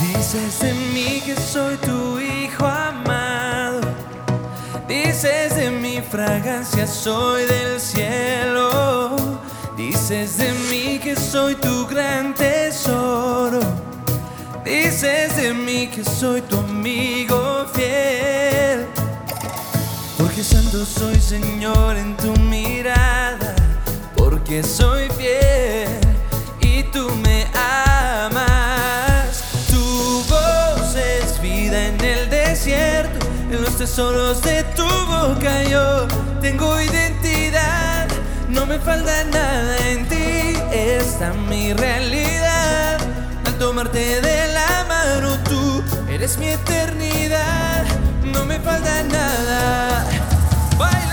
Dices de mí que soy tu hijo amado. Dices de mi fragancia soy del cielo. Dices de mí que soy tu gran tesoro. Dices de mí que soy tu amigo. Porque santo soy Señor en tu mirada. Porque soy fiel y tú me amas. Tu voz es vida en el desierto. En los tesoros de tu boca yo tengo identidad. No me falta nada en ti, esta mi realidad. Al tomarte de la mano tú eres mi eternidad. No me falta nada. Bye.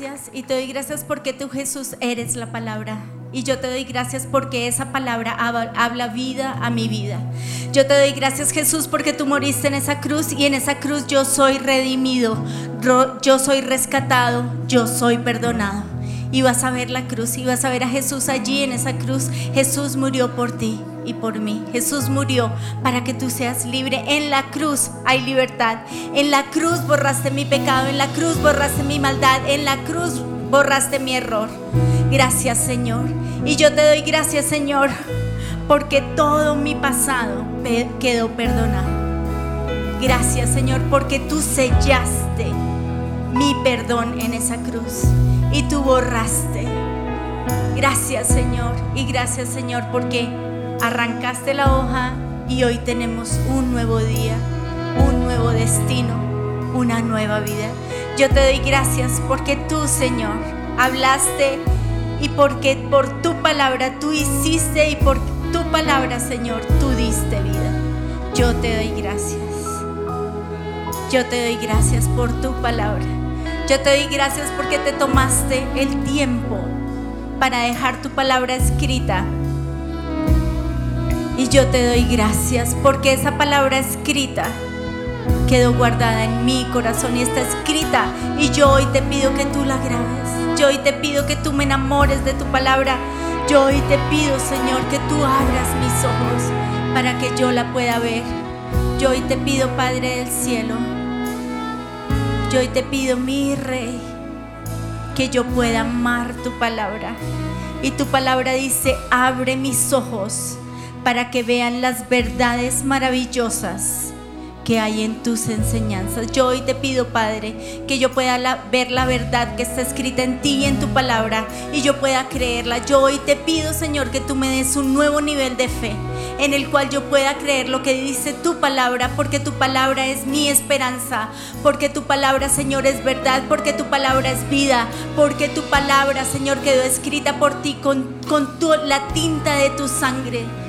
Gracias y te doy gracias porque tú Jesús eres la palabra. Y yo te doy gracias porque esa palabra hab- habla vida a mi vida. Yo te doy gracias Jesús porque tú moriste en esa cruz y en esa cruz yo soy redimido, yo soy rescatado, yo soy perdonado. Y vas a ver la cruz y vas a ver a Jesús allí en esa cruz. Jesús murió por ti y por mí. Jesús murió para que tú seas libre. En la cruz hay libertad. En la cruz borraste mi pecado. En la cruz borraste mi maldad. En la cruz borraste mi error. Gracias Señor. Y yo te doy gracias Señor porque todo mi pasado quedó perdonado. Gracias Señor porque tú sellaste mi perdón en esa cruz y tú borraste. Gracias Señor y gracias Señor porque arrancaste la hoja y hoy tenemos un nuevo día, un nuevo destino, una nueva vida. Yo te doy gracias porque tú Señor hablaste y porque por tu palabra tú hiciste y por tu palabra Señor tú diste vida. Yo te doy gracias. Yo te doy gracias por tu palabra. Yo te doy gracias porque te tomaste el tiempo para dejar tu palabra escrita Y yo te doy gracias porque esa palabra escrita quedó guardada en mi corazón y está escrita. Y yo hoy te pido que tú la grabes. Yo hoy te pido que tú me enamores de tu palabra. Yo hoy te pido, Señor, que tú abras mis ojos para que yo la pueda ver. Yo hoy te pido, Padre del cielo. Yo hoy te pido, mi Rey, que yo pueda amar tu palabra. Y tu palabra dice, abre mis ojos para que vean las verdades maravillosas que hay en tus enseñanzas. Yo hoy te pido, Padre, que yo pueda ver la verdad que está escrita en ti y en tu palabra y yo pueda creerla. Yo hoy te pido, Señor, que tú me des un nuevo nivel de fe en el cual yo pueda creer lo que dice tu palabra, porque tu palabra es mi esperanza, porque tu palabra, Señor, es verdad, porque tu palabra es vida, porque tu palabra, Señor, quedó escrita por ti con, con la tinta de tu sangre.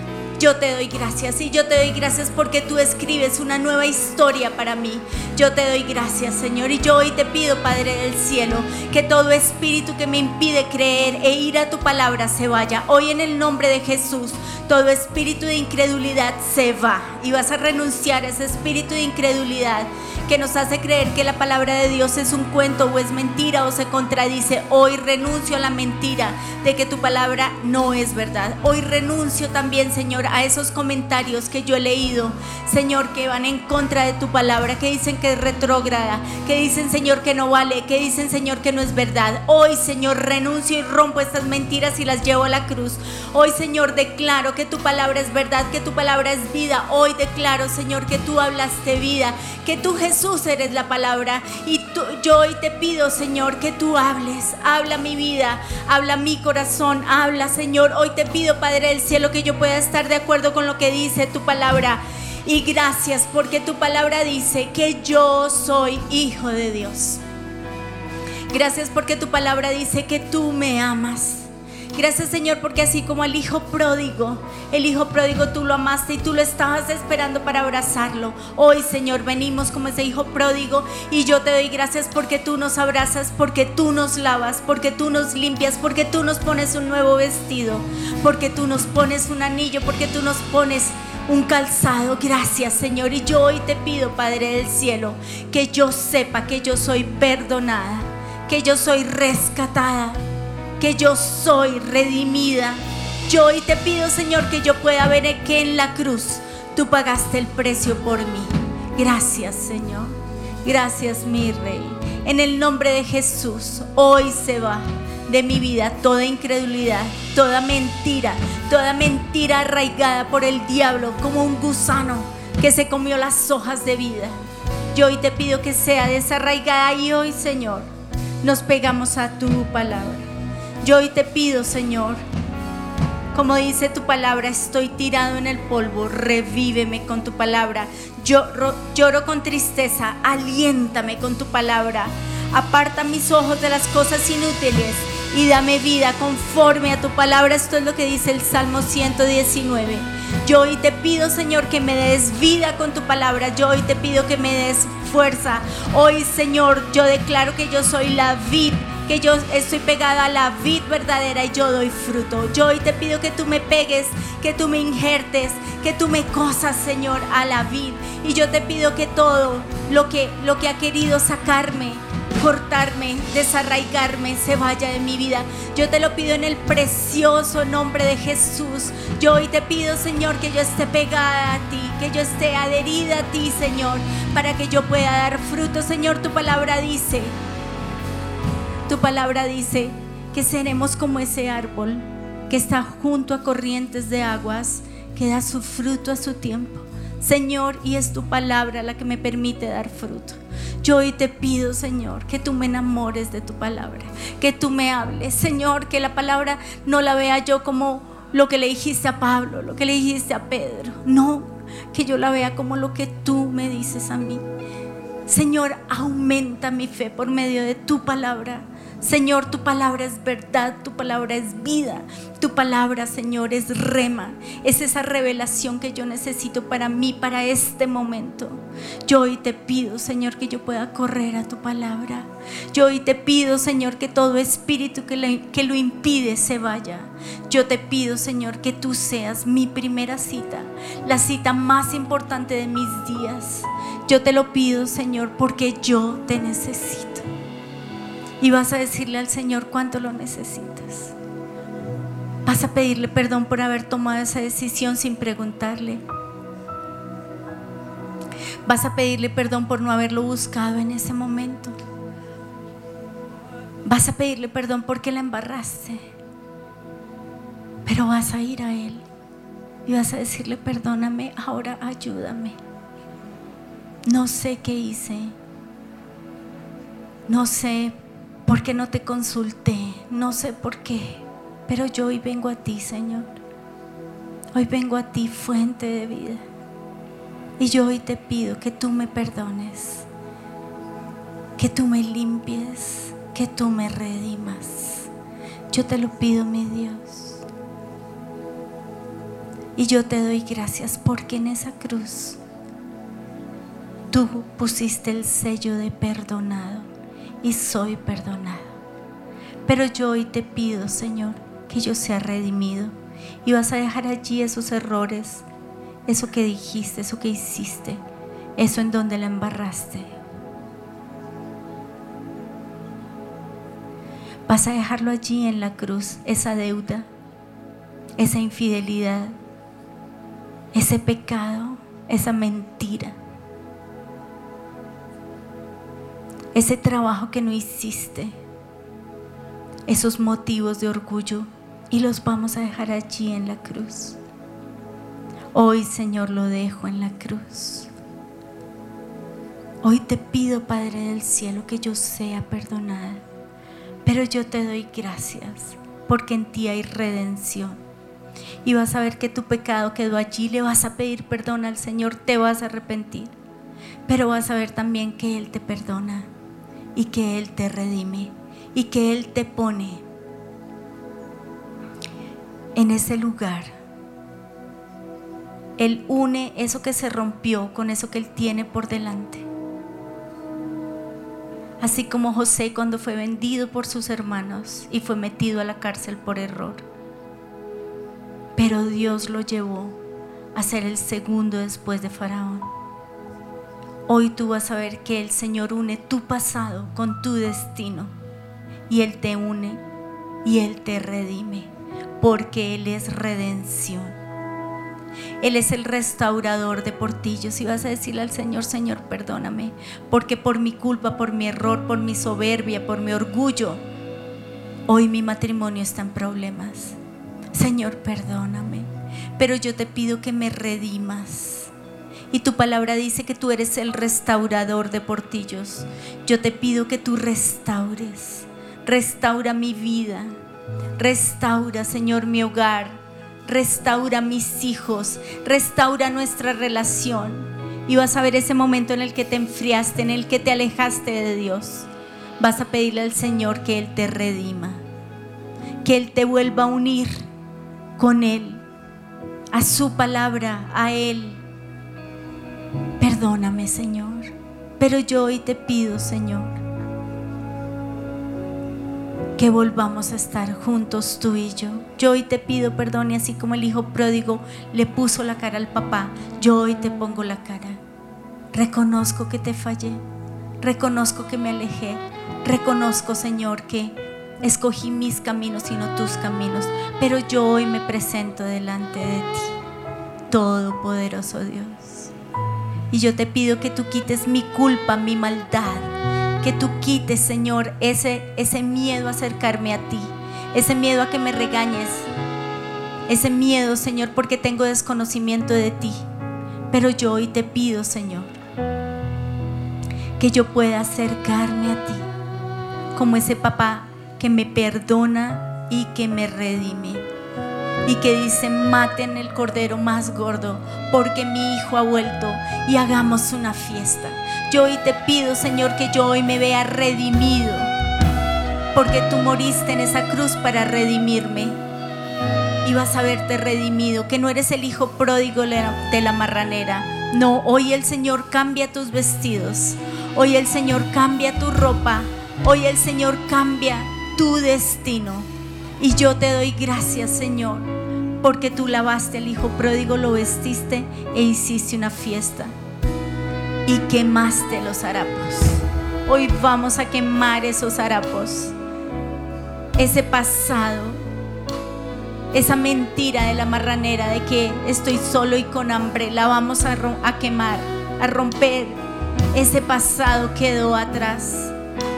Yo te doy gracias y yo te doy gracias porque tú escribes una nueva historia para mí. Yo te doy gracias, Señor. Y yo hoy te pido, Padre del cielo, que todo espíritu que me impide creer e ir a tu palabra se vaya. Hoy en el nombre de Jesús, todo espíritu de incredulidad se va. Y vas a renunciar a ese espíritu de incredulidad que nos hace creer que la palabra de Dios es un cuento o es mentira o se contradice. Hoy renuncio a la mentira de que tu palabra no es verdad. Hoy renuncio también, Señor, a esos comentarios que yo he leído, Señor, que van en contra de tu palabra, que dicen que es retrógrada, que dicen, Señor, que no vale, que dicen, Señor, que no es verdad. Hoy, Señor, renuncio y rompo estas mentiras y las llevo a la cruz. Hoy, Señor, declaro que tu palabra es verdad, que tu palabra es vida. Hoy declaro, Señor, que tú hablaste vida, que tú Jesús Jesús eres la palabra y yo hoy te pido, Señor, que tú hables, habla mi vida, habla mi corazón, habla, Señor. Hoy te pido, Padre del cielo, que yo pueda estar de acuerdo con lo que dice tu palabra. Y gracias porque tu palabra dice que yo soy hijo de Dios. Gracias porque tu palabra dice que tú me amas. Gracias Señor porque así como el hijo pródigo, el hijo pródigo tú lo amaste y tú lo estabas esperando para abrazarlo. Hoy Señor venimos como ese hijo pródigo y yo te doy gracias porque tú nos abrazas, porque tú nos lavas, porque tú nos limpias, porque tú nos pones un nuevo vestido, porque tú nos pones un anillo, porque tú nos pones un calzado. Gracias Señor. Y yo hoy te pido Padre del cielo que yo sepa que yo soy perdonada, que yo soy rescatada que yo soy redimida. Yo hoy te pido, Señor, que yo pueda ver que en la cruz tú pagaste el precio por mí. Gracias, Señor. Gracias, mi Rey. En el nombre de Jesús, hoy se va de mi vida toda incredulidad, toda mentira, toda mentira arraigada por el diablo como un gusano que se comió las hojas de vida. Yo hoy te pido que sea desarraigada y hoy, Señor, nos pegamos a tu palabra. Yo hoy te pido, Señor, como dice tu palabra, estoy tirado en el polvo, revíveme con tu palabra. Yo lloro con tristeza, aliéntame con tu palabra. Aparta mis ojos de las cosas inútiles y dame vida conforme a tu palabra. Esto es lo que dice el Salmo 119. Yo hoy te pido, Señor, que me des vida con tu palabra. Yo hoy te pido que me des fuerza. Hoy, Señor, yo declaro que yo soy la vid que yo estoy pegada a la vid verdadera y yo doy fruto. Yo hoy te pido que tú me pegues, que tú me injertes, que tú me cosas, Señor, a la vid. Y yo te pido que todo lo que, lo que ha querido sacarme, cortarme, desarraigarme, se vaya de mi vida. Yo te lo pido en el precioso nombre de Jesús. Yo hoy te pido, Señor, que yo esté pegada a ti, que yo esté adherida a ti, Señor, para que yo pueda dar fruto. Señor, tu palabra dice tu palabra dice que seremos como ese árbol que está junto a corrientes de aguas, que da su fruto a su tiempo. Señor, y es tu palabra la que me permite dar fruto. Yo hoy te pido, Señor, que tú me enamores de tu palabra, que tú me hables, Señor, que la palabra no la vea yo como lo que le dijiste a Pablo, lo que le dijiste a Pedro. No, que yo la vea como lo que tú me dices a mí. Señor, aumenta mi fe por medio de tu palabra. Señor, tu palabra es verdad, tu palabra es vida, tu palabra, Señor, es rema. Es esa revelación que yo necesito para mí, para este momento. Yo hoy te pido, Señor, que yo pueda correr a tu palabra. Yo hoy te pido, Señor, que todo espíritu que, que lo impide se vaya. Yo te pido, Señor, que tú seas mi primera cita, la cita más importante de mis días. Yo te lo pido, Señor, porque yo te necesito y vas a decirle al Señor cuánto lo necesitas. Vas a pedirle perdón por haber tomado esa decisión sin preguntarle. Vas a pedirle perdón por no haberlo buscado en ese momento. Vas a pedirle perdón porque la embarraste. Pero vas a ir a Él y vas a decirle, perdóname, ahora ayúdame. No sé qué hice. No sé porque no te consulté, no sé por qué, pero yo hoy vengo a ti, Señor. Hoy vengo a ti, fuente de vida. Y yo hoy te pido que tú me perdones, que tú me limpies, que tú me redimas. Yo te lo pido, mi Dios. Y yo te doy gracias porque en esa cruz tú pusiste el sello de perdonado y soy perdonado. Pero yo hoy te pido, Señor, que yo sea redimido y vas a dejar allí esos errores, eso que dijiste, eso que hiciste, eso en donde la embarraste. Vas a dejarlo allí en la cruz, esa deuda, esa infidelidad, ese pecado, esa mentira ese trabajo que no hiciste, esos motivos de orgullo y los vamos a dejar allí en la cruz. Hoy, Señor, lo dejo en la cruz. Hoy te pido, Padre del cielo, que yo sea perdonada, pero yo te doy gracias porque en ti hay redención. Y vas a ver que tu pecado quedó allí, le vas a pedir perdón al Señor, te vas a arrepentir, pero vas a ver también que Él te perdona y que Él te redime y que Él te pone en ese lugar. Él une eso que se rompió con eso que Él tiene por delante. Así como José cuando fue vendido por sus hermanos y fue metido a la cárcel por error. Pero Dios lo llevó a ser el segundo después de Faraón. Hoy tú vas a ver que el Señor une tu pasado con tu destino y Él te une y Él te redime porque Él es redención. Él es el restaurador de portillos y vas a decirle al Señor, Señor, perdóname, porque por mi culpa, por mi error, por mi soberbia, por mi orgullo, hoy mi matrimonio está en problemas. Señor, perdóname, pero yo te pido que me redimas y tu palabra dice que tú eres el restaurador de portillos. Yo te pido que tú restaures. Restaura mi vida. Restaura, Señor, mi hogar. Restaura mis hijos. Restaura nuestra relación. Y vas a ver ese momento en el que te enfriaste, en el que te alejaste de Dios. Vas a pedirle al Señor que Él te redima. Que Él te vuelva a unir con Él. A su palabra, a Él Perdóname, Señor. Pero yo hoy te pido, Señor, que volvamos a estar juntos tú y yo. Yo hoy te pido perdón y así como el hijo pródigo le puso la cara al papá, yo hoy te pongo la cara. Reconozco que te fallé, reconozco que me alejé, reconozco, Señor, que escogí mis caminos y no tus caminos, pero yo hoy me presento delante de ti, Todopoderoso Dios. Y yo te pido que tú quites mi culpa, mi maldad. Que tú quites, Señor, ese, ese miedo a acercarme a ti. Ese miedo a que me regañes. Ese miedo, Señor, porque tengo desconocimiento de ti. Pero yo hoy te pido, Señor, que yo pueda acercarme a ti. Como ese papá que me perdona y que me redime y que dice, maten el cordero más gordo, porque mi hijo ha vuelto y hagamos una fiesta. Yo hoy te pido, Señor, que yo hoy me vea redimido, porque tú moriste en esa cruz para redimirme. Y vas a verte redimido, que no eres el hijo pródigo de la marranera. No, hoy el Señor cambia tus vestidos. Hoy el Señor cambia tu ropa. Hoy el Señor cambia tu destino. Y yo te doy gracias, Señor, porque tú lavaste al hijo pródigo, lo vestiste e hiciste una fiesta. Y quemaste los harapos. Hoy vamos a quemar esos harapos. Ese pasado. Esa mentira de la marranera de que estoy solo y con hambre. La vamos a, a quemar, a romper. Ese pasado quedó atrás.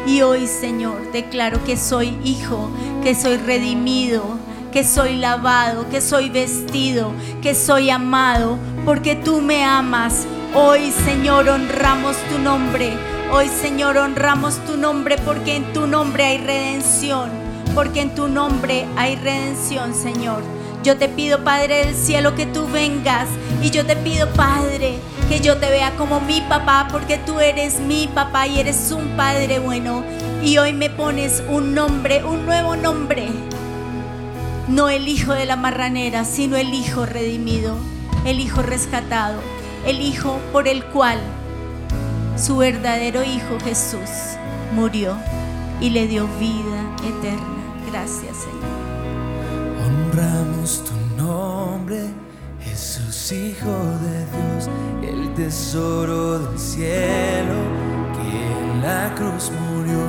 Y hoy, Señor, declaro que soy hijo, que soy redimido, que soy lavado, que soy vestido, que soy amado, porque tú me amas. Hoy, Señor, honramos tu nombre. Hoy, Señor, honramos tu nombre porque en tu nombre hay redención, porque en tu nombre hay redención, Señor. Yo te pido, Padre del cielo, que tú vengas y yo te pido, Padre, que yo te vea como mi papá, porque tú eres mi papá y eres un Padre bueno. Y hoy me pones un nombre, un nuevo nombre. No el hijo de la marranera, sino el hijo redimido, el hijo rescatado, el hijo por el cual su verdadero Hijo Jesús murió y le dio vida eterna. Gracias Señor. Honramos tu nombre, Jesús Hijo de Dios, el tesoro del cielo, que en la cruz murió,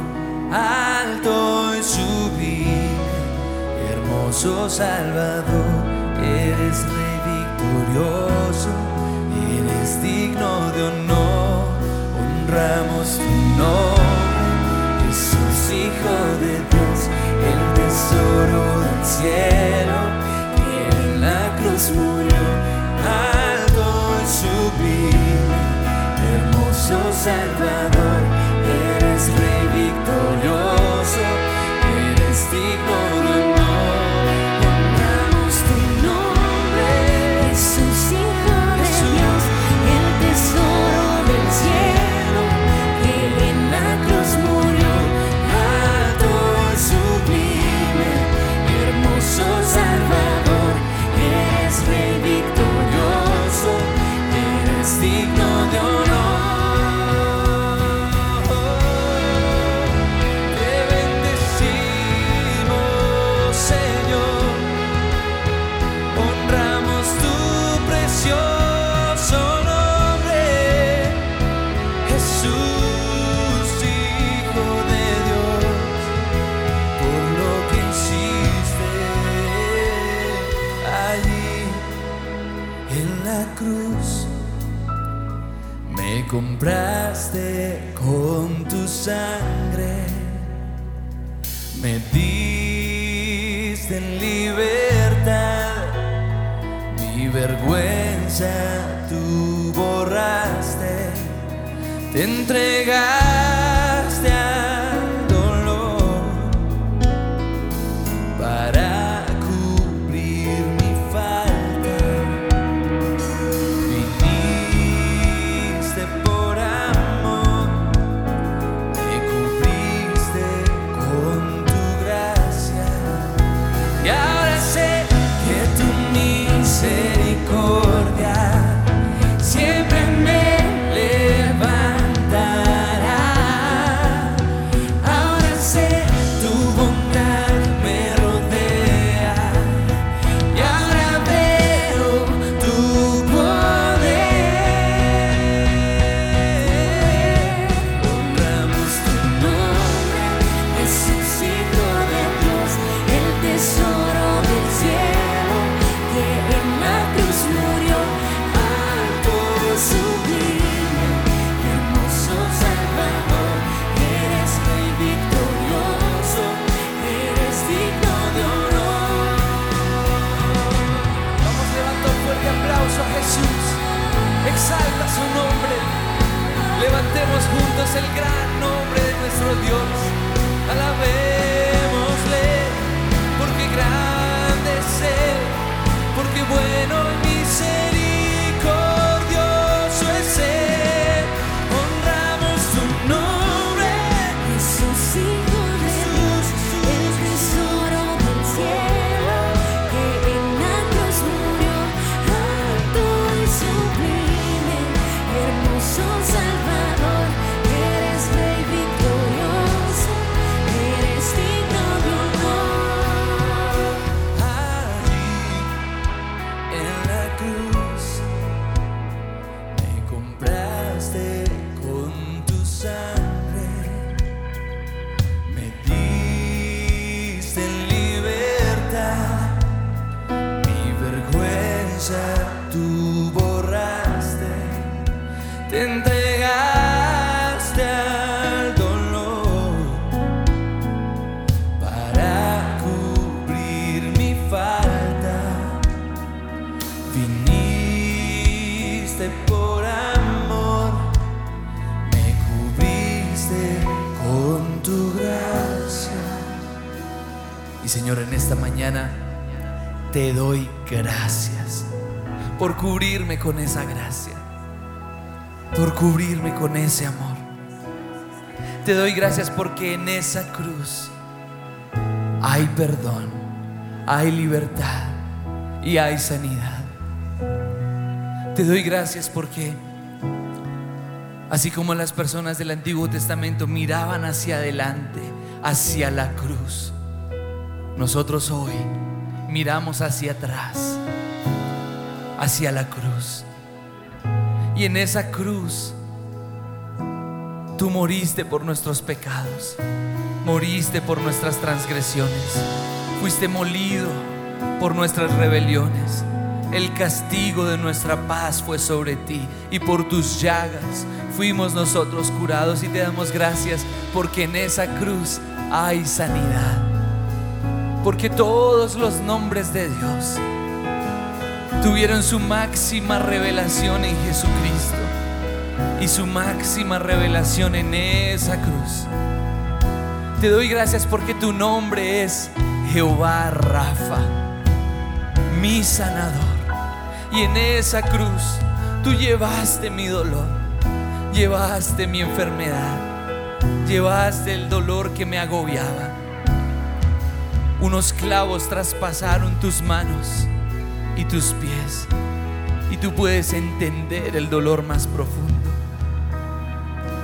alto y sublime, hermoso Salvador, eres Rey victorioso, eres digno de honor honramos tu nombre, Jesús Hijo de Dios, el tesoro del cielo, que en la cruz murió, alto y sublime, hermoso Salvador, eres Rey victorioso, eres digno compraste con tu sangre, me diste en libertad. Mi vergüenza tú borraste, te entregaste esa gracia, por cubrirme con ese amor. Te doy gracias porque en esa cruz hay perdón, hay libertad y hay sanidad. Te doy gracias porque así como las personas del Antiguo Testamento miraban hacia adelante, hacia la cruz, nosotros hoy miramos hacia atrás, hacia la cruz. Y en esa cruz tú moriste por nuestros pecados, moriste por nuestras transgresiones, fuiste molido por nuestras rebeliones. El castigo de nuestra paz fue sobre ti y por tus llagas fuimos nosotros curados y te damos gracias porque en esa cruz hay sanidad. Porque todos los nombres de Dios tuvieron su máxima revelación en Jesucristo y su máxima revelación en esa cruz. Te doy gracias porque tu nombre es Jehová Rafa, mi sanador. Y en esa cruz tú llevaste mi dolor, llevaste mi enfermedad, llevaste el dolor que me agobiaba. Unos clavos traspasaron tus manos y tus pies y tú puedes entender el dolor más profundo.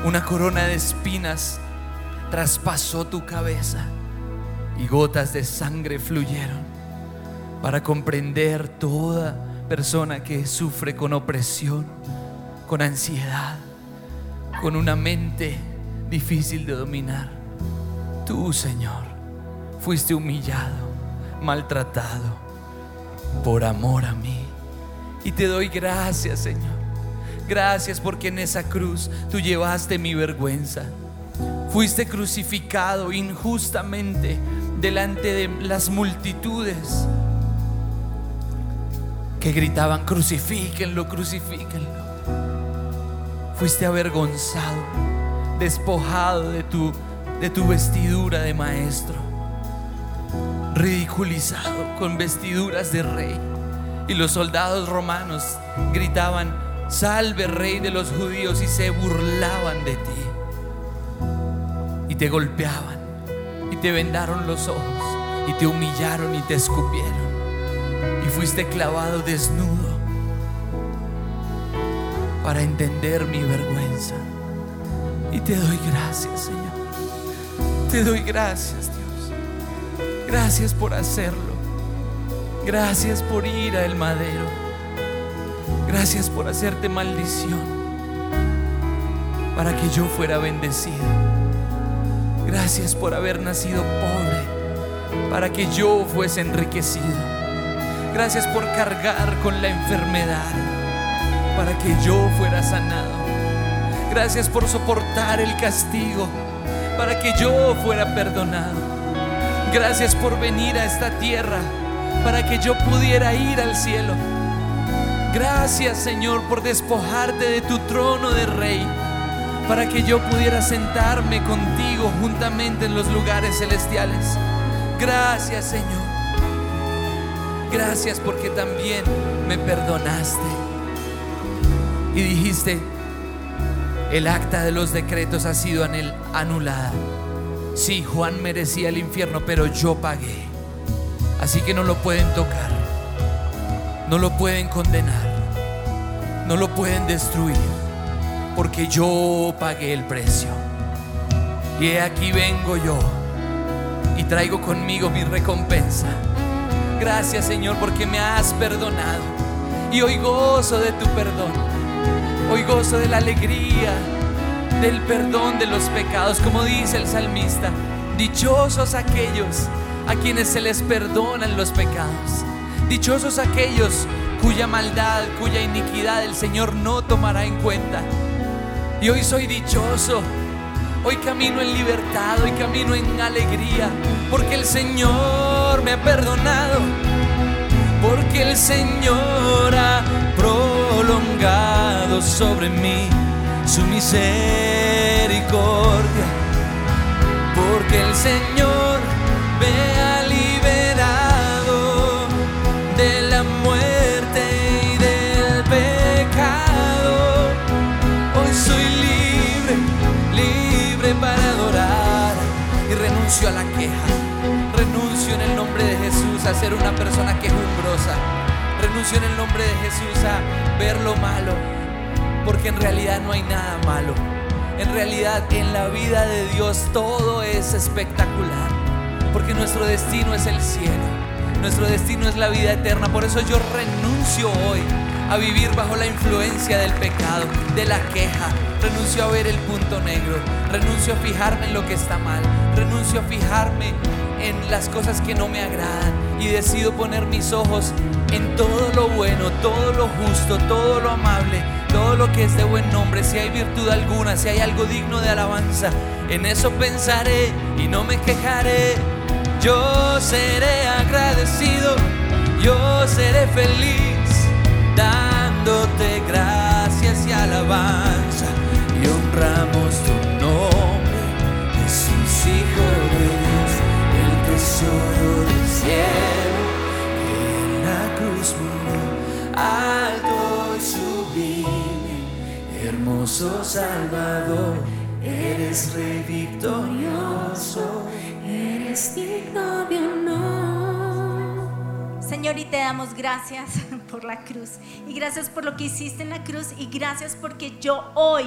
Una corona de espinas traspasó tu cabeza y gotas de sangre fluyeron para comprender toda persona que sufre con opresión, con ansiedad, con una mente difícil de dominar. Tú, Señor, fuiste humillado, maltratado por amor a mí. Y te doy gracias, Señor. Gracias porque en esa cruz tú llevaste mi vergüenza. Fuiste crucificado injustamente delante de las multitudes que gritaban, crucifíquenlo, crucifíquenlo. Fuiste avergonzado, despojado de tu, de tu vestidura de maestro, ridiculizado con vestiduras de rey. Y los soldados romanos gritaban, salve rey de los judíos, y se burlaban de ti. Y te golpeaban, y te vendaron los ojos, y te humillaron y te escupieron. Y fuiste clavado desnudo para entender mi vergüenza. Y te doy gracias, Señor. Te doy gracias. Gracias por hacerlo. Gracias por ir al madero. Gracias por hacerte maldición para que yo fuera bendecido. Gracias por haber nacido pobre para que yo fuese enriquecido. Gracias por cargar con la enfermedad para que yo fuera sanado. Gracias por soportar el castigo para que yo fuera perdonado. Gracias por venir a esta tierra para que yo pudiera ir al cielo. Gracias Señor por despojarte de tu trono de rey para que yo pudiera sentarme contigo juntamente en los lugares celestiales. Gracias Señor. Gracias porque también me perdonaste. Y dijiste, el acta de los decretos ha sido anulada. Sí, Juan merecía el infierno, pero yo pagué. Así que no lo pueden tocar. No lo pueden condenar. No lo pueden destruir. Porque yo pagué el precio. Y aquí vengo yo. Y traigo conmigo mi recompensa. Gracias Señor porque me has perdonado. Y hoy gozo de tu perdón. Hoy gozo de la alegría, del perdón de los pecados, como dice el salmista. Dichosos aquellos a quienes se les perdonan los pecados. Dichosos aquellos cuya maldad, cuya iniquidad el Señor no tomará en cuenta. Y hoy soy dichoso. Hoy camino en libertad, hoy camino en alegría, porque el Señor me ha perdonado, porque el Señor ha prolongado sobre mí su misericordia, porque el Señor me ha liberado de la muerte y del pecado. Hoy soy libre, libre para adorar y renuncio a la queja. Renuncio en el nombre de Jesús a ser una persona quejumbrosa. Renuncio en el nombre de Jesús a ver lo malo, porque en realidad no hay nada malo. En realidad en la vida de Dios todo es espectacular, porque nuestro destino es el cielo, nuestro destino es la vida eterna. Por eso yo renuncio hoy a vivir bajo la influencia del pecado, de la queja. Renuncio a ver el punto negro, renuncio a fijarme en lo que está mal, renuncio a fijarme en las cosas que no me agradan y decido poner mis ojos en todo lo bueno, todo lo justo, todo lo amable, todo lo que es de buen nombre, si hay virtud alguna, si hay algo digno de alabanza, en eso pensaré y no me quejaré. Yo seré agradecido, yo seré feliz, dándote gracias y alabanza y honramos tu nombre, Jesús Hijo de Dios, el tesoro cielo, en la cruz murió, alto y sublime, hermoso Salvador, eres rey victorioso. Eres digno de honor. Señor, y te damos gracias por la cruz. Y gracias por lo que hiciste en la cruz. Y gracias porque yo hoy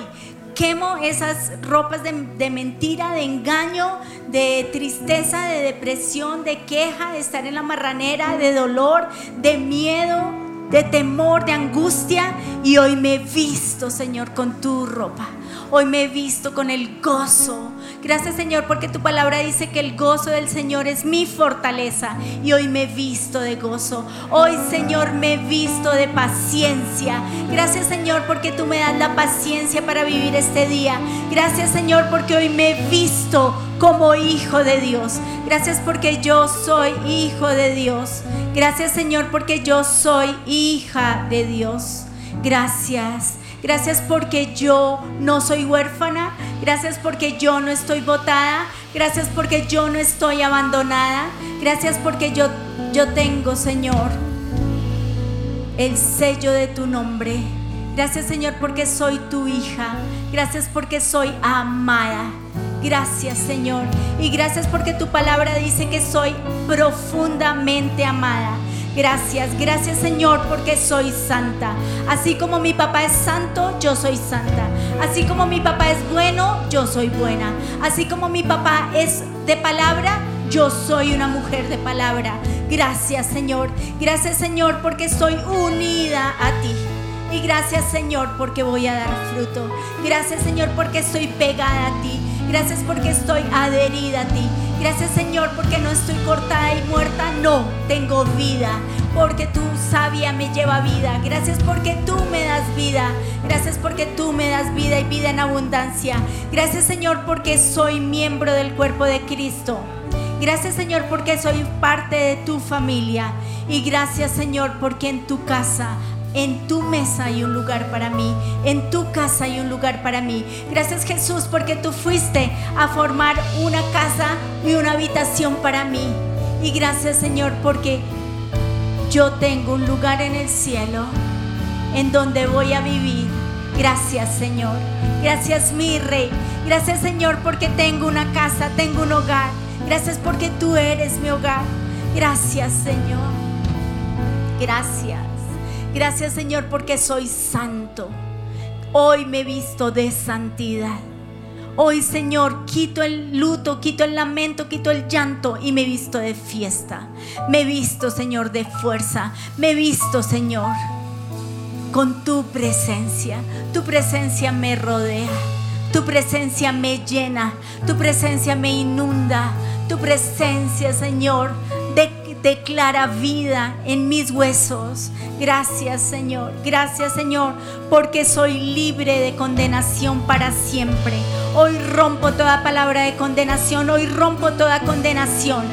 quemo esas ropas de, mentira, de engaño, de tristeza, de depresión, de queja, de estar en la marranera, de dolor, de miedo, de temor, de angustia. Y hoy me he visto, Señor, con tu ropa. Hoy me he visto con el gozo. Gracias Señor porque tu palabra dice que el gozo del Señor es mi fortaleza y hoy me he visto de gozo. Hoy Señor me he visto de paciencia. Gracias Señor porque tú me das la paciencia para vivir este día. Gracias Señor porque hoy me he visto como hijo de Dios. Gracias porque yo soy hijo de Dios. Gracias Señor porque yo soy hija de Dios. Gracias. Gracias porque yo no soy huérfana. Gracias porque yo no estoy botada. Gracias porque yo no estoy abandonada. Gracias porque yo, yo tengo, Señor, el sello de tu nombre. Gracias, Señor, porque soy tu hija. Gracias porque soy amada. Gracias, Señor. Y gracias porque tu palabra dice que soy profundamente amada. Gracias, gracias Señor porque soy santa. Así como mi papá es santo, yo soy santa. Así como mi papá es bueno, yo soy buena. Así como mi papá es de palabra, yo soy una mujer de palabra. Gracias Señor. Gracias Señor porque soy unida a ti. Y gracias Señor porque voy a dar fruto. Gracias Señor porque estoy pegada a ti. Gracias porque estoy adherida a ti. Gracias Señor porque no estoy cortada y muerta. No, tengo vida. Porque tu sabia me lleva vida. Gracias porque tú me das vida. Gracias porque tú me das vida y vida en abundancia. Gracias Señor porque soy miembro del cuerpo de Cristo. Gracias Señor porque soy parte de tu familia. Y gracias Señor porque en tu casa en tu mesa hay un lugar para mí, en tu casa hay un lugar para mí. Gracias Jesús porque tú fuiste a formar una casa y una habitación para mí. Y gracias Señor porque yo tengo un lugar en el cielo en donde voy a vivir. Gracias Señor. Gracias mi rey. Gracias Señor porque tengo una casa, tengo un hogar. Gracias porque tú eres mi hogar. Gracias Señor. Gracias. Gracias Señor porque soy santo. Hoy me he visto de santidad. Hoy Señor quito el luto, quito el lamento, quito el llanto y me he visto de fiesta. Me he visto Señor de fuerza. Me he visto Señor con tu presencia. Tu presencia me rodea. Tu presencia me llena. Tu presencia me inunda. Tu presencia, Señor, declara vida en mis huesos. Gracias, Señor. Gracias, Señor, porque soy libre de condenación para siempre. Hoy rompo toda palabra de condenación. Hoy rompo toda condenación.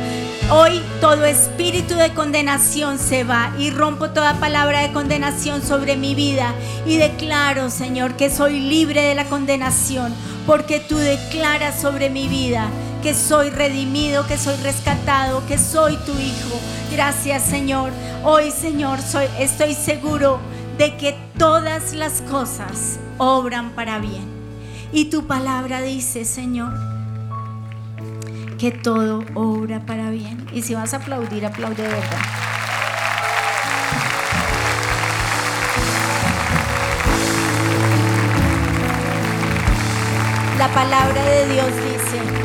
Hoy todo espíritu de condenación se va y rompo toda palabra de condenación sobre mi vida y declaro, Señor, que soy libre de la condenación porque tú declaras sobre mi vida que soy redimido, que soy rescatado, que soy tu hijo. Gracias, Señor. Hoy, Señor, soy, estoy seguro de que todas las cosas obran para bien. Y tu palabra dice, Señor, que todo obra para bien. Y si vas a aplaudir, aplaude de verdad. La palabra de Dios dice,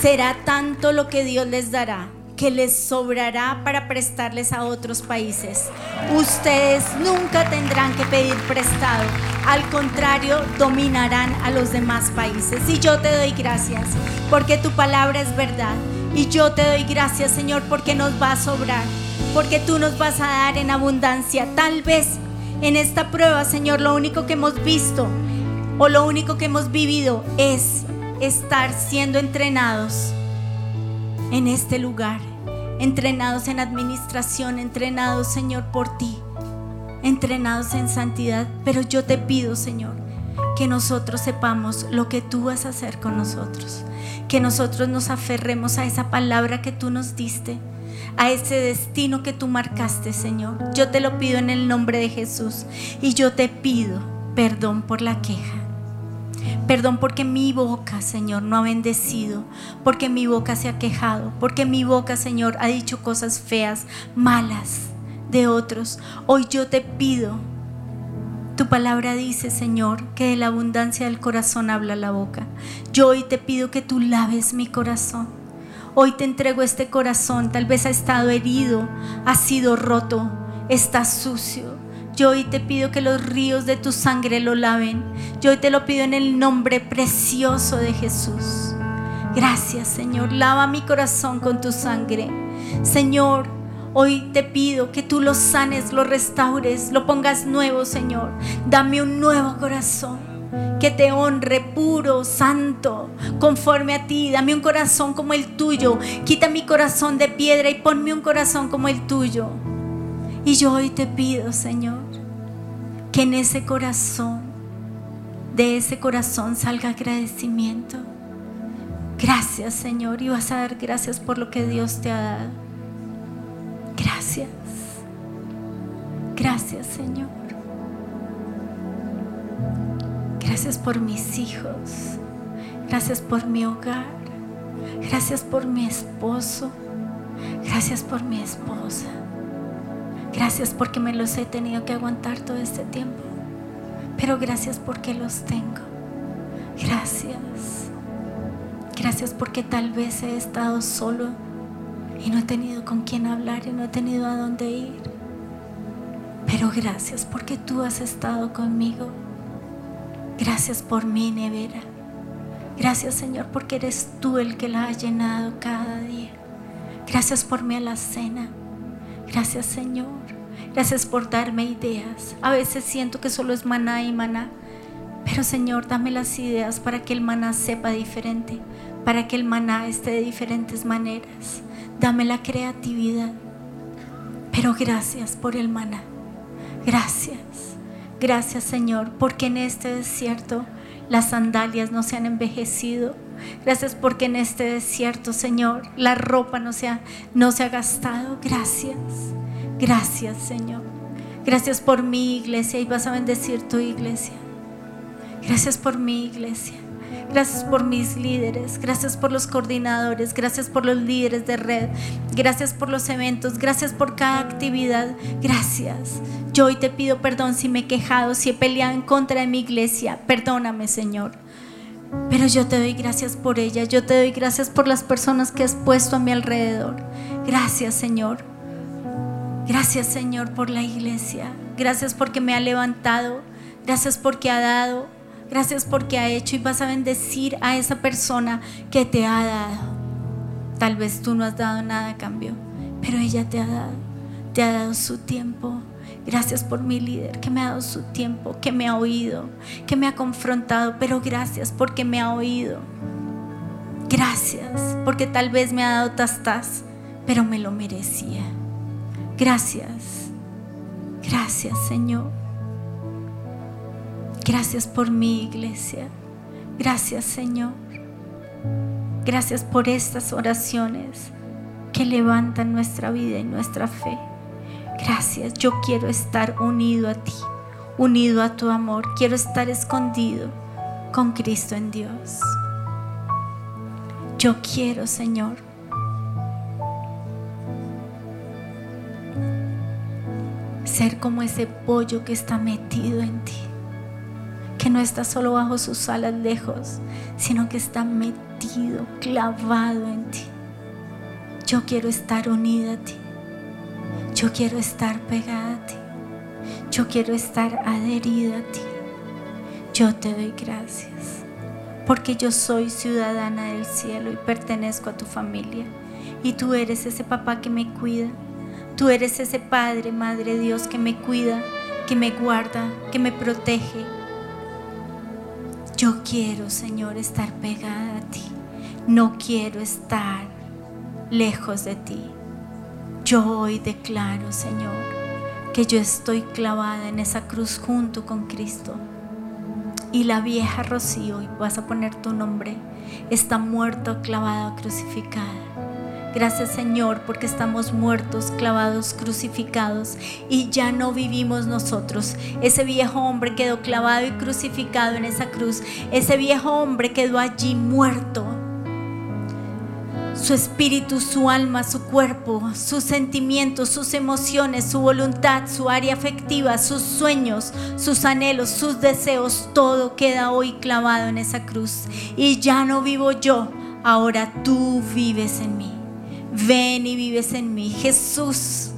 será tanto lo que Dios les dará que les sobrará para prestarles a otros países. Ustedes nunca tendrán que pedir prestado, al contrario, dominarán a los demás países. Y yo te doy gracias porque tu palabra es verdad. Y yo te doy gracias, Señor, porque nos va a sobrar, porque tú nos vas a dar en abundancia. Tal vez en esta prueba, Señor, lo único que hemos visto o lo único que hemos vivido es estar siendo entrenados en este lugar, entrenados en administración, entrenados, Señor, por ti, entrenados en santidad. Pero yo te pido, Señor, que nosotros sepamos lo que tú vas a hacer con nosotros, que nosotros nos aferremos a esa palabra que tú nos diste, a ese destino que tú marcaste, Señor. Yo te lo pido en el nombre de Jesús y yo te pido perdón por la queja. Perdón porque mi boca, Señor, no ha bendecido, porque mi boca se ha quejado, porque mi boca, Señor, ha dicho cosas feas, malas de otros. Hoy yo te pido, tu palabra dice, Señor, que de la abundancia del corazón habla la boca. Yo hoy te pido que tú laves mi corazón. Hoy te entrego este corazón, tal vez ha estado herido, ha sido roto, está sucio. Yo hoy te pido que los ríos de tu sangre lo laven. Yo hoy te lo pido en el nombre precioso de Jesús. Gracias, Señor. Lava mi corazón con tu sangre. Señor, hoy te pido que tú lo sanes, lo restaures, lo pongas nuevo, Señor. Dame un nuevo corazón que te honre puro, santo, conforme a ti. Dame un corazón como el tuyo. Quita mi corazón de piedra y ponme un corazón como el tuyo. Y yo hoy te pido, Señor, que en ese corazón, de ese corazón salga agradecimiento. Gracias, Señor, y vas a dar gracias por lo que Dios te ha dado. Gracias. Gracias, Señor. Gracias por mis hijos. Gracias por mi hogar. Gracias por mi esposo. Gracias por mi esposa. Gracias porque me los he tenido que aguantar todo este tiempo. Pero gracias porque los tengo. Gracias. Gracias porque tal vez he estado solo y no he tenido con quién hablar y no he tenido a dónde ir. Pero gracias porque tú has estado conmigo. Gracias por mi nevera. Gracias Señor porque eres tú el que la ha llenado cada día. Gracias por mi alacena. Gracias Señor. Gracias por darme ideas. A veces siento que solo es maná y maná. Pero Señor, dame las ideas para que el maná sepa diferente. Para que el maná esté de diferentes maneras. Dame la creatividad. Pero gracias por el maná. Gracias. Gracias Señor, porque en este desierto las sandalias no se han envejecido. Gracias porque en este desierto, Señor, la ropa no se ha, no se ha gastado. Gracias. Gracias, Señor. Gracias por mi iglesia y vas a bendecir tu iglesia. Gracias por mi iglesia. Gracias por mis líderes, gracias por los coordinadores, gracias por los líderes de red, gracias por los eventos, gracias por cada actividad, gracias. Yo hoy te pido perdón si me he quejado, si he peleado en contra de mi iglesia, perdóname Señor. Pero yo te doy gracias por ella, yo te doy gracias por las personas que has puesto a mi alrededor. Gracias Señor. Gracias Señor por la iglesia. Gracias porque me ha levantado. Gracias porque ha dado. Gracias porque ha hecho y vas a bendecir a esa persona que te ha dado. Tal vez tú no has dado nada a cambio, pero ella te ha dado. Te ha dado su tiempo. Gracias por mi líder que me ha dado su tiempo, que me ha oído, que me ha confrontado, pero gracias porque me ha oído. Gracias porque tal vez me ha dado tastas, pero me lo merecía. Gracias. Gracias Señor. Gracias por mi iglesia. Gracias Señor. Gracias por estas oraciones que levantan nuestra vida y nuestra fe. Gracias. Yo quiero estar unido a ti, unido a tu amor. Quiero estar escondido con Cristo en Dios. Yo quiero, Señor, ser como ese pollo que está metido en ti, que no está solo bajo sus alas lejos, sino que está metido, clavado en ti. Yo quiero estar unida a ti. Yo quiero estar pegada a ti. Yo quiero estar adherida a ti. Yo te doy gracias porque yo soy ciudadana del cielo y pertenezco a tu familia. Y tú eres ese papá que me cuida. Tú eres ese Padre, Madre Dios que me cuida, que me guarda, que me protege. Yo quiero, Señor, estar pegada a ti. No quiero estar lejos de ti. Yo hoy declaro, Señor, que yo estoy clavada en esa cruz junto con Cristo. Y la vieja Rocío, y vas a poner tu nombre, está muerta, clavada, crucificada. Gracias Señor porque estamos muertos, clavados, crucificados y ya no vivimos nosotros. Ese viejo hombre quedó clavado y crucificado en esa cruz. Ese viejo hombre quedó allí muerto su espíritu, su alma, su cuerpo, sus sentimientos, sus emociones, su voluntad, su área afectiva, sus sueños, sus anhelos, sus deseos, todo queda hoy clavado en esa cruz. Y ya no vivo yo, ahora tú vives en mí. Ven y vives en mí. Jesús,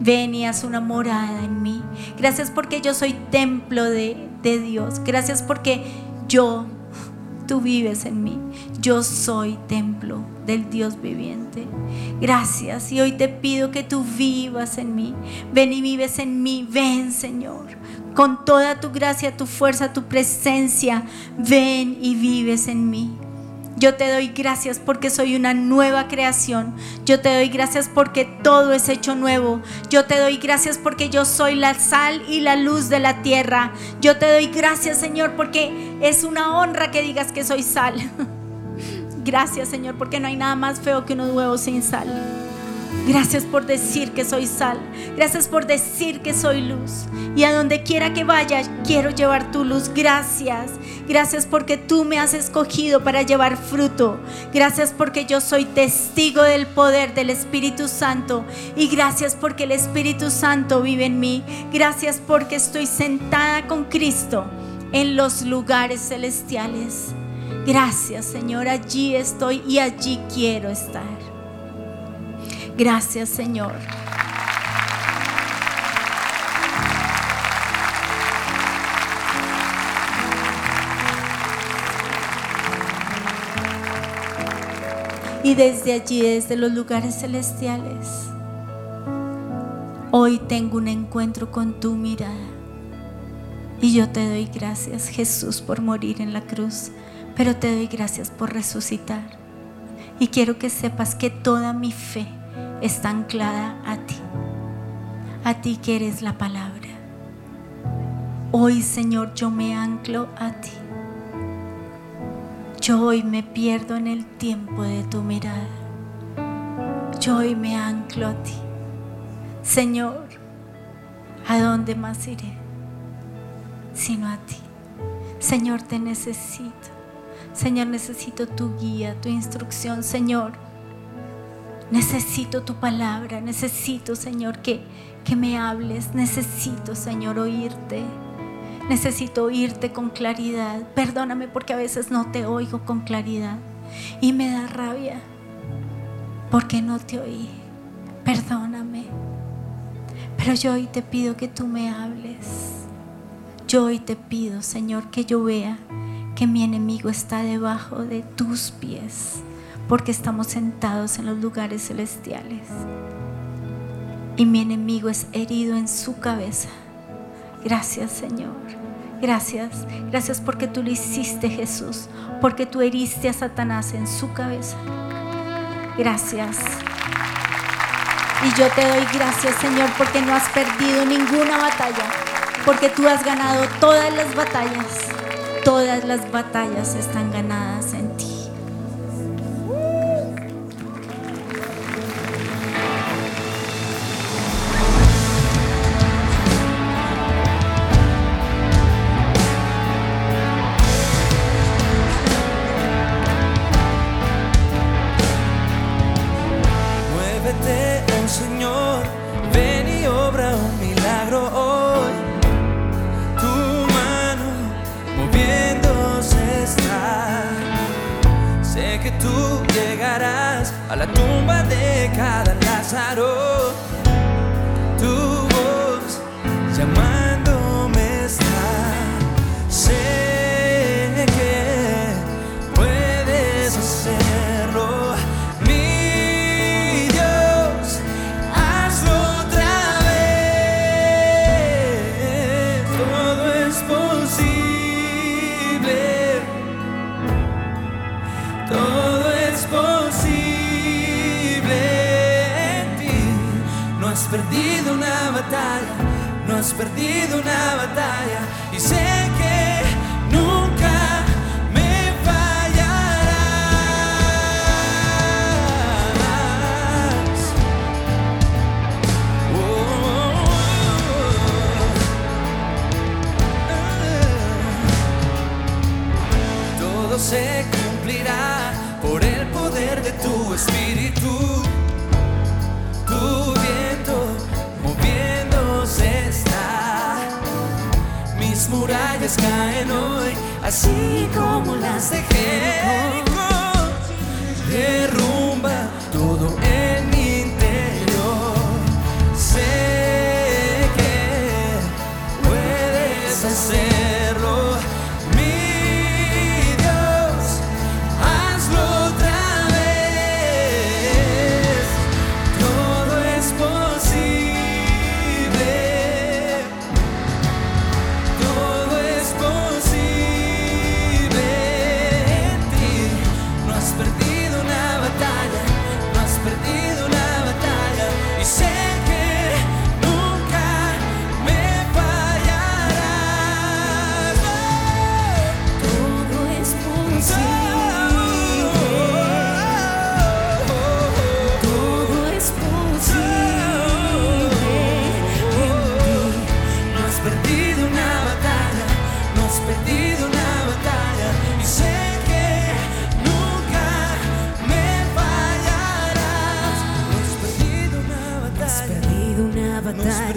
ven y haz una morada en mí. Gracias porque yo soy templo de, de Dios. Gracias porque yo, tú vives en mí. Yo soy templo del Dios viviente. Gracias. Y hoy te pido que tú vivas en mí. Ven y vives en mí. Ven, Señor. Con toda tu gracia, tu fuerza, tu presencia. Ven y vives en mí. Yo te doy gracias porque soy una nueva creación. Yo te doy gracias porque todo es hecho nuevo. Yo te doy gracias porque yo soy la sal y la luz de la tierra. Yo te doy gracias, Señor, porque es una honra que digas que soy sal. Gracias, Señor, porque no hay nada más feo que unos huevos sin sal. Gracias por decir que soy sal. Gracias por decir que soy luz. Y a donde quiera que vaya, quiero llevar tu luz. Gracias. Gracias porque tú me has escogido para llevar fruto. Gracias porque yo soy testigo del poder del Espíritu Santo. Y gracias porque el Espíritu Santo vive en mí. Gracias porque estoy sentada con Cristo en los lugares celestiales. Gracias Señor, allí estoy y allí quiero estar. Gracias Señor. Y desde allí, desde los lugares celestiales, hoy tengo un encuentro con tu mirada. Y yo te doy gracias, Jesús, por morir en la cruz pero te doy gracias por resucitar. Y quiero que sepas que toda mi fe está anclada a ti. A ti que eres la palabra. Hoy, Señor, yo me anclo a ti. Yo hoy me pierdo en el tiempo de tu mirada. Yo hoy me anclo a ti. Señor, ¿a dónde más iré? Sino a ti. Señor, te necesito. Señor, necesito tu guía, tu instrucción, Señor. Necesito tu palabra, necesito, Señor, que, que me hables. Necesito, Señor, oírte. Necesito oírte con claridad. Perdóname porque a veces no te oigo con claridad. Y me da rabia porque no te oí. Perdóname. Pero yo hoy te pido que tú me hables. Yo hoy te pido, Señor, que yo vea que mi enemigo está debajo de tus pies, porque estamos sentados en los lugares celestiales. Y mi enemigo es herido en su cabeza. Gracias, Señor. Gracias. Gracias porque tú lo hiciste, Jesús. Porque tú heriste a Satanás en su cabeza. Gracias. Y yo te doy gracias, Señor, porque no has perdido ninguna batalla. Porque tú has ganado todas las batallas. Todas las batallas están ganadas en ti. Perdido una batalla, no has perdido una batalla y sé que nunca me fallarás. Todo se cumplirá por el poder de tu espíritu. Caen hoy, así como las de Jericó.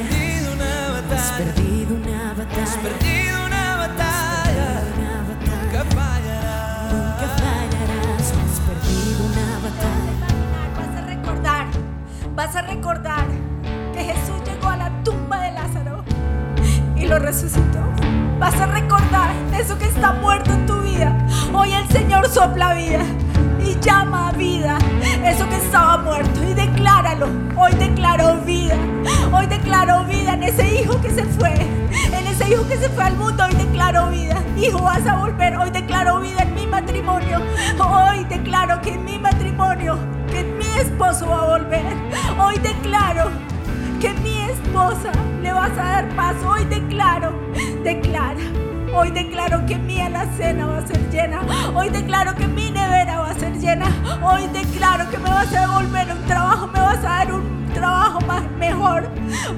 Perdido una Has batalla, perdido una no has batalla. perdido una batalla, Una nunca batalla. fallarás. Nunca fallarás. Has perdido una batalla. Vas a recordar, vas a recordar que Jesús llegó a la tumba de Lázaro y lo resucitó. Vas a recordar eso que está muerto en tu vida. Hoy el Señor sopla vida y llama a vida eso que estaba muerto y decláralo. Hoy declaro vida. Hoy declaro vida en ese hijo que se fue. En ese hijo que se fue al mundo. Hoy declaro vida. Hijo, vas a volver. Hoy declaro vida en mi matrimonio. Hoy declaro que en mi matrimonio, que mi esposo va a volver. Hoy declaro que mi esposa le vas a dar paz. Hoy declaro, declara. Hoy declaro que mi alacena va a ser llena. Hoy declaro que mi nevera va a ser llena. Hoy declaro que me vas a devolver un trabajo, me vas a dar un trabajo más mejor.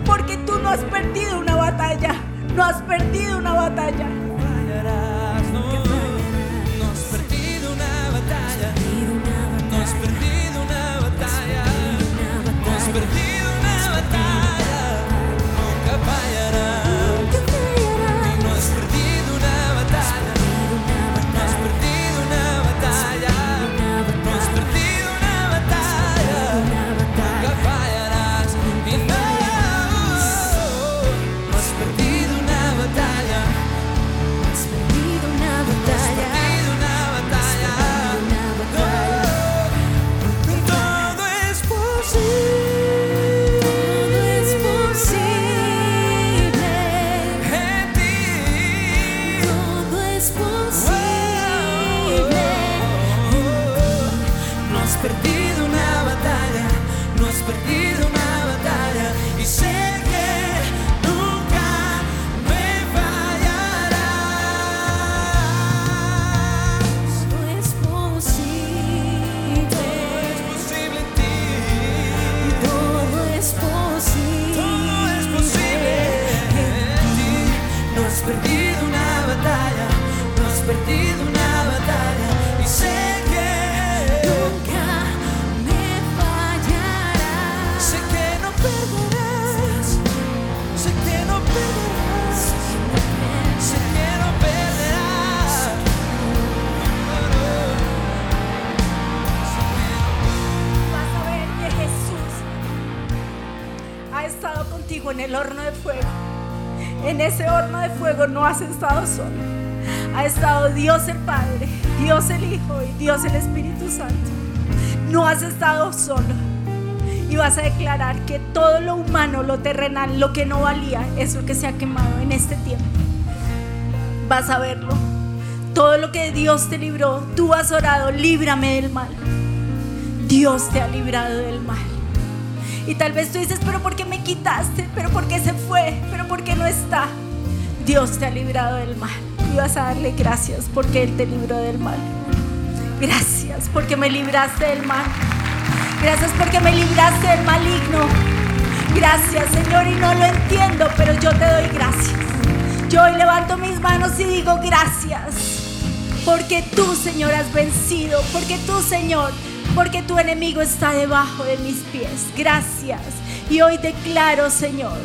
Porque tú no has perdido una batalla. No has perdido una batalla. no, has perdido una batalla, no has perdido una batalla, no has perdido una batalla, perdido lo que no valía, es lo que se ha quemado en este tiempo. Vas a verlo. Todo lo que Dios te libró, tú has orado, líbrame del mal. Dios te ha librado del mal. Y tal vez tú dices, pero ¿por qué me quitaste? ¿Pero por qué se fue? ¿Pero por qué no está? Dios te ha librado del mal. Y vas a darle gracias porque Él te libró del mal. Gracias porque me libraste del mal. Gracias porque me libraste del maligno. Gracias Señor y no lo entiendo, pero yo te doy gracias. Yo hoy levanto mis manos y digo gracias. Porque tú, Señor, has vencido. Porque tú, Señor, porque tu enemigo está debajo de mis pies. Gracias. Y hoy declaro, Señor,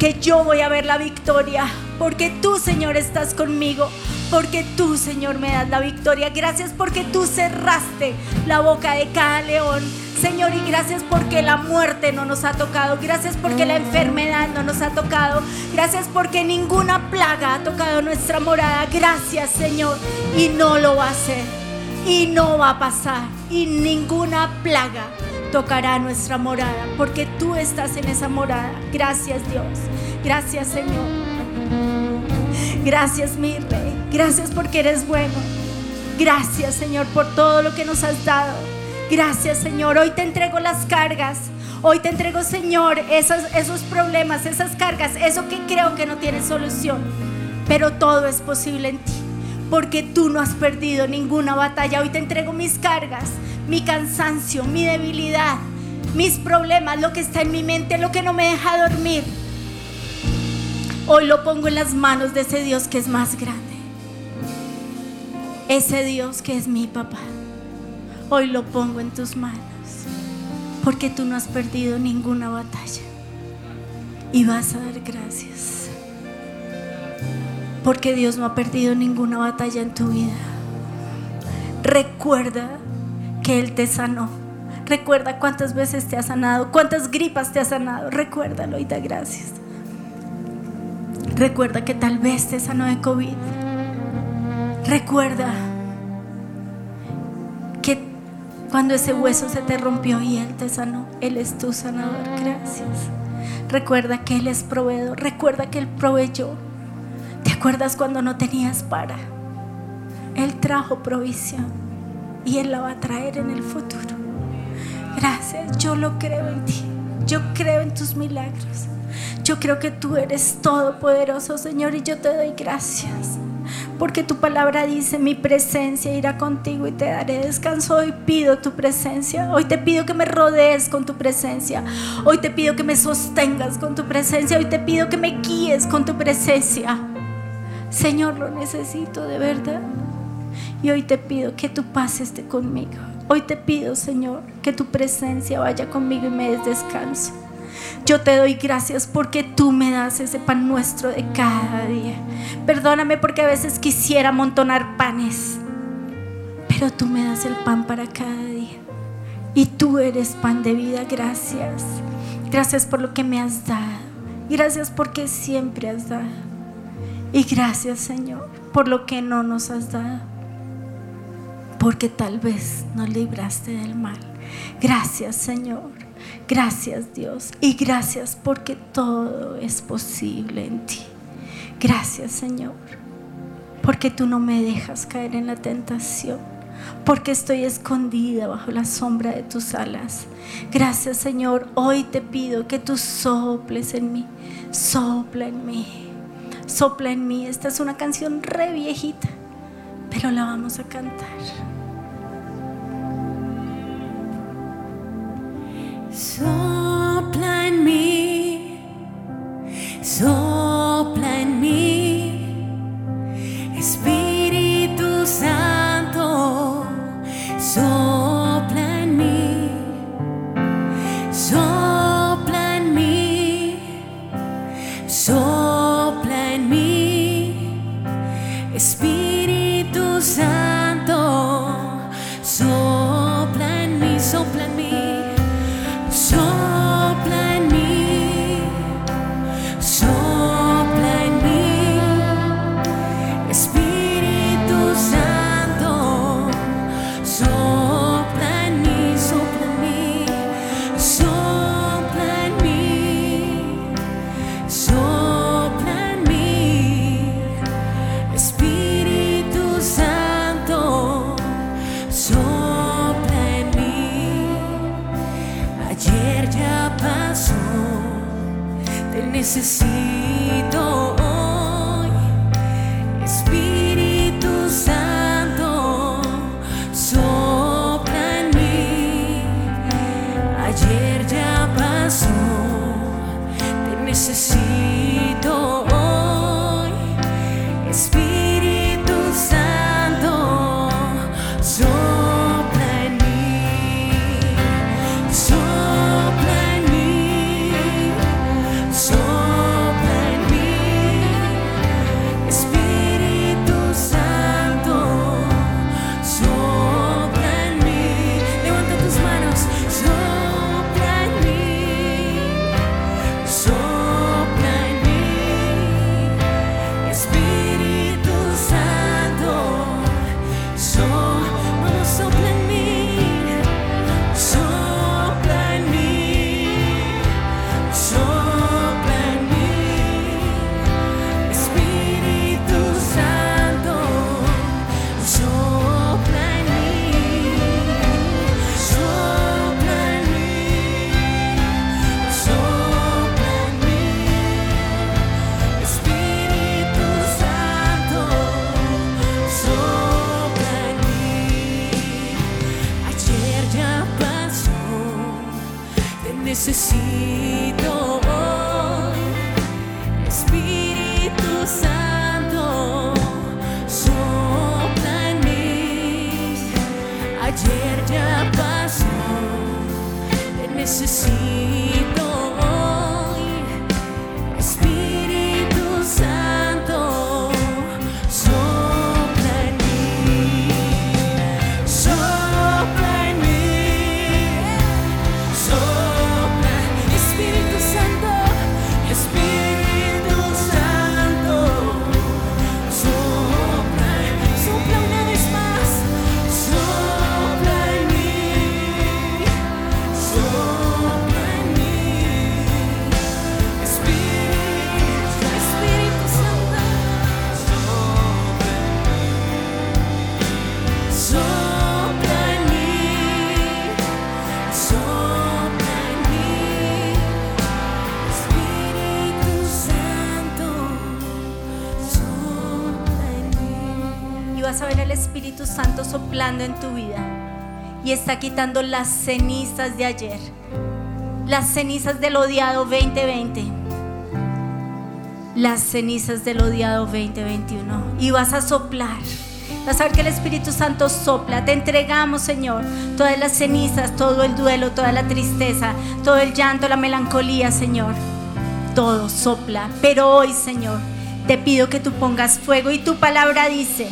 que yo voy a ver la victoria. Porque tú, Señor, estás conmigo. Porque tú, Señor, me das la victoria. Gracias porque tú cerraste la boca de cada león. Señor, y gracias porque la muerte no nos ha tocado. Gracias porque la enfermedad no nos ha tocado. Gracias porque ninguna plaga ha tocado nuestra morada. Gracias, Señor. Y no lo va a hacer. Y no va a pasar. Y ninguna plaga tocará nuestra morada. Porque tú estás en esa morada. Gracias, Dios. Gracias, Señor. Gracias, mi rey. Gracias porque eres bueno. Gracias, Señor, por todo lo que nos has dado. Gracias, Señor. Hoy te entrego las cargas. Hoy te entrego, Señor, esos, problemas, esas cargas, eso que creo que no tiene solución. Pero todo es posible en ti. Porque tú no has perdido ninguna batalla. Hoy te entrego mis cargas, mi cansancio, mi debilidad, mis problemas, lo que está en mi mente, lo que no me deja dormir. Hoy lo pongo en las manos de ese Dios que es más grande. Ese Dios que es mi papá. Hoy lo pongo en tus manos. Porque tú no has perdido ninguna batalla. Y vas a dar gracias. Porque Dios no ha perdido ninguna batalla en tu vida. Recuerda que Él te sanó. Recuerda cuántas veces te ha sanado, cuántas gripas te ha sanado. Recuérdalo y da gracias. Recuerda que tal vez te sanó de COVID. Recuerda cuando ese hueso se te rompió y Él te sanó, Él es tu sanador. Gracias. Recuerda que Él es proveedor. Recuerda que Él proveyó. ¿Te acuerdas cuando no tenías para? Él trajo provisión y Él la va a traer en el futuro. Gracias. Yo lo creo en ti. Yo creo en tus milagros. Yo creo que tú eres todopoderoso, Señor, y yo te doy gracias. Porque tu palabra dice, mi presencia irá contigo y te daré descanso. Hoy pido tu presencia. Hoy te pido que me rodees con tu presencia. Hoy te pido que me sostengas con tu presencia. Hoy te pido que me guíes con tu presencia. Señor, lo necesito de verdad. Y hoy te pido que tu paz esté conmigo. Hoy te pido, Señor, que tu presencia vaya conmigo y me des descanso. Yo te doy gracias porque tú me das ese pan nuestro de cada día. Perdóname porque a veces quisiera amontonar panes, pero tú me das el pan para cada día. Y tú eres pan de vida. Gracias. Gracias por lo que me has dado. Gracias porque siempre has dado. Y gracias, Señor, por lo que no nos has dado. Porque tal vez nos libraste del mal. Gracias, Señor. Gracias Dios y gracias porque todo es posible en ti. Gracias Señor. porque tú no me dejas caer en la tentación, porque estoy escondida bajo la sombra de tus alas. Gracias Señor, hoy te pido que tú soples en mí, sopla en mí, sopla en mí. Esta es una canción re viejita, pero la vamos a cantar. Sopla en mí, sopla en mí, Espíritu Santo, sopla en mí, sopla en mí, sopla en mí, Espíritu Santo, quitando las cenizas de ayer. Las cenizas del odiado 2020. Las cenizas del odiado 2021. Y vas a soplar. Vas a ver que el Espíritu Santo sopla. Te entregamos, Señor, todas las cenizas, todo el duelo, toda la tristeza, todo el llanto, la melancolía, Señor. Todo sopla. Pero hoy, Señor, te pido que tú pongas fuego. Y tu palabra dice,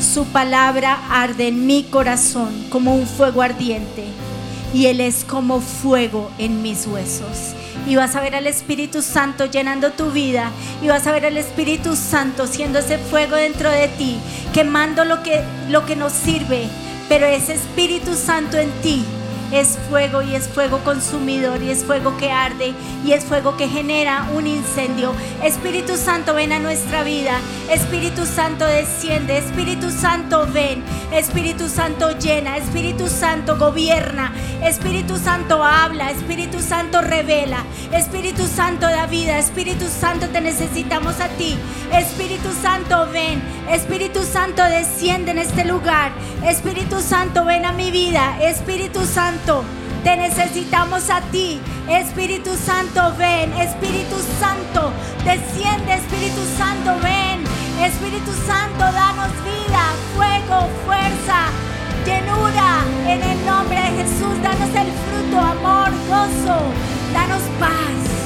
su palabra arde en mi corazón como un fuego ardiente y Él es como fuego en mis huesos. Y vas a ver al Espíritu Santo llenando tu vida y vas a ver al Espíritu Santo siendo ese fuego dentro de ti, quemando lo que, lo que nos sirve. Pero ese Espíritu Santo en ti es fuego y es fuego consumidor y es fuego que arde y es fuego que genera un incendio. Espíritu Santo, ven a nuestra vida. Espíritu Santo, desciende. Espíritu Santo, ven. Espíritu Santo, llena. Espíritu Santo, gobierna. Espíritu Santo, habla. Espíritu Santo, revela. Espíritu Santo, da vida. Espíritu Santo, te necesitamos a ti. Espíritu Santo, ven. Espíritu Santo, desciende en este lugar. Espíritu Santo, ven a mi vida. Espíritu Santo, te necesitamos a ti. Espíritu Santo, ven. Espíritu Santo, desciende. Espíritu Santo, ven. Espíritu Santo, danos vida, fuego, fuerza, llenura. En el nombre de Jesús, danos el fruto, amor, gozo. Danos paz.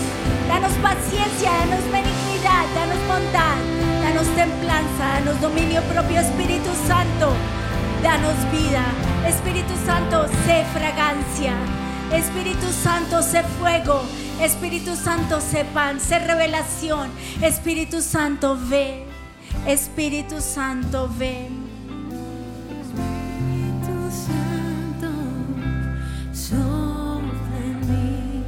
Danos paciencia, danos benignidad, danos bondad, danos templanza, danos dominio propio, Espíritu Santo. Danos vida. Espíritu Santo, sé fragancia. Espíritu Santo, sé fuego. Espíritu Santo, sé pan, sé revelación. Espíritu Santo, ven. Espíritu Santo, ven. Espíritu Santo, en mí,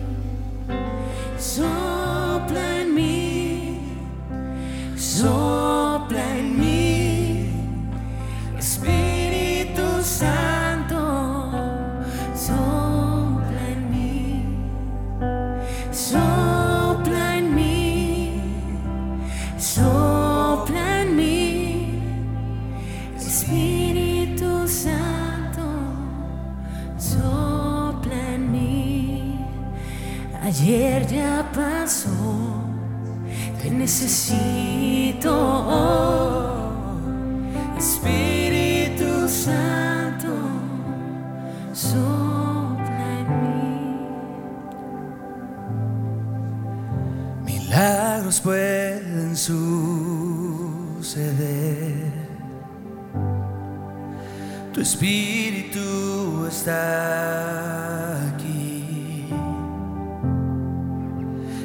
espíritu está aquí.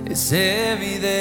Es evidente